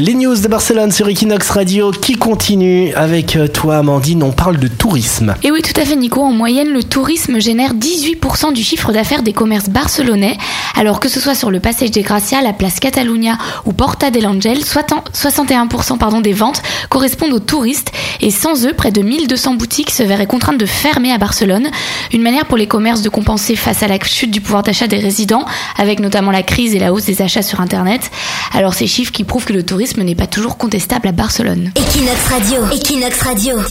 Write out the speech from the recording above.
Les news de Barcelone sur Equinox Radio qui continue avec euh, toi Amandine, on parle de tourisme. Et oui, tout à fait Nico, en moyenne le tourisme génère 18% du chiffre d'affaires des commerces barcelonais, alors que ce soit sur le passage des Gracia, la place Catalunya ou Porta del Angel, 61% pardon, des ventes correspondent aux touristes et sans eux, près de 1200 boutiques se verraient contraintes de fermer à Barcelone, une manière pour les commerces de compenser face à la chute du pouvoir d'achat des résidents, avec notamment la crise et la hausse des achats sur Internet. Alors ces chiffres qui prouvent que le tourisme n'est pas toujours contestable à Barcelone. Equinox Radio. Equinox Radio.